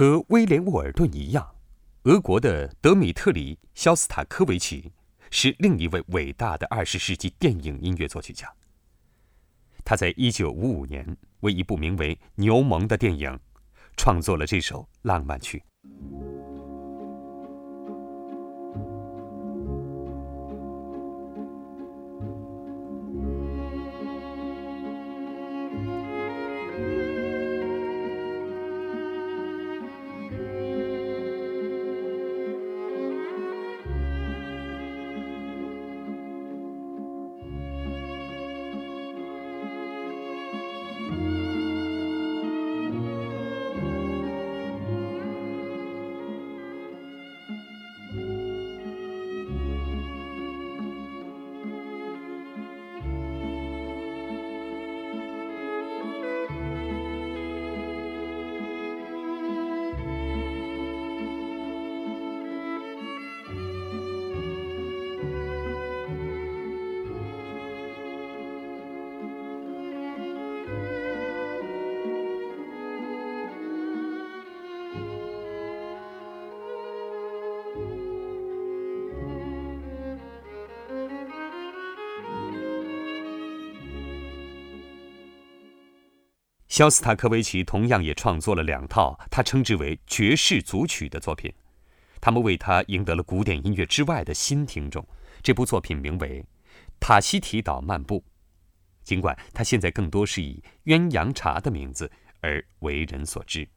和威廉·沃尔顿一样，俄国的德米特里·肖斯塔科维奇是另一位伟大的二十世纪电影音乐作曲家。他在一九五五年为一部名为《牛虻》的电影创作了这首浪漫曲。肖斯塔科维奇同样也创作了两套他称之为爵士组曲的作品，他们为他赢得了古典音乐之外的新听众。这部作品名为《塔西提岛漫步》，尽管他现在更多是以鸳鸯茶的名字而为人所知。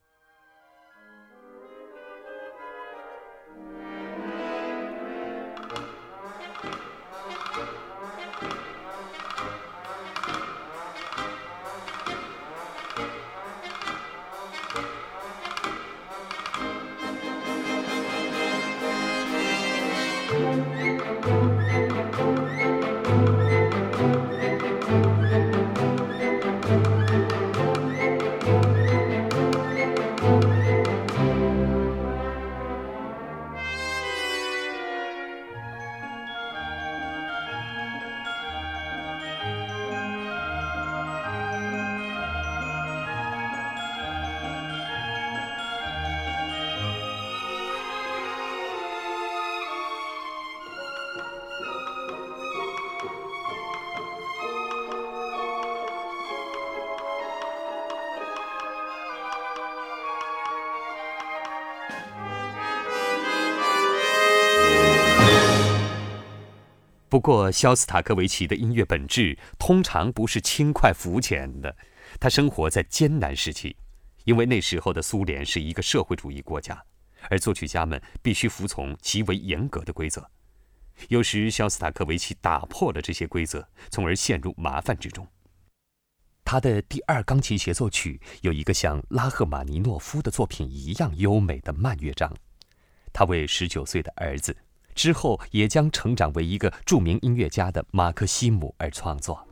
不过，肖斯塔科维奇的音乐本质通常不是轻快肤浅的。他生活在艰难时期，因为那时候的苏联是一个社会主义国家，而作曲家们必须服从极为严格的规则。有时，肖斯塔科维奇打破了这些规则，从而陷入麻烦之中。他的第二钢琴协奏曲有一个像拉赫玛尼诺夫的作品一样优美的慢乐章，他为十九岁的儿子。之后也将成长为一个著名音乐家的马克西姆而创作。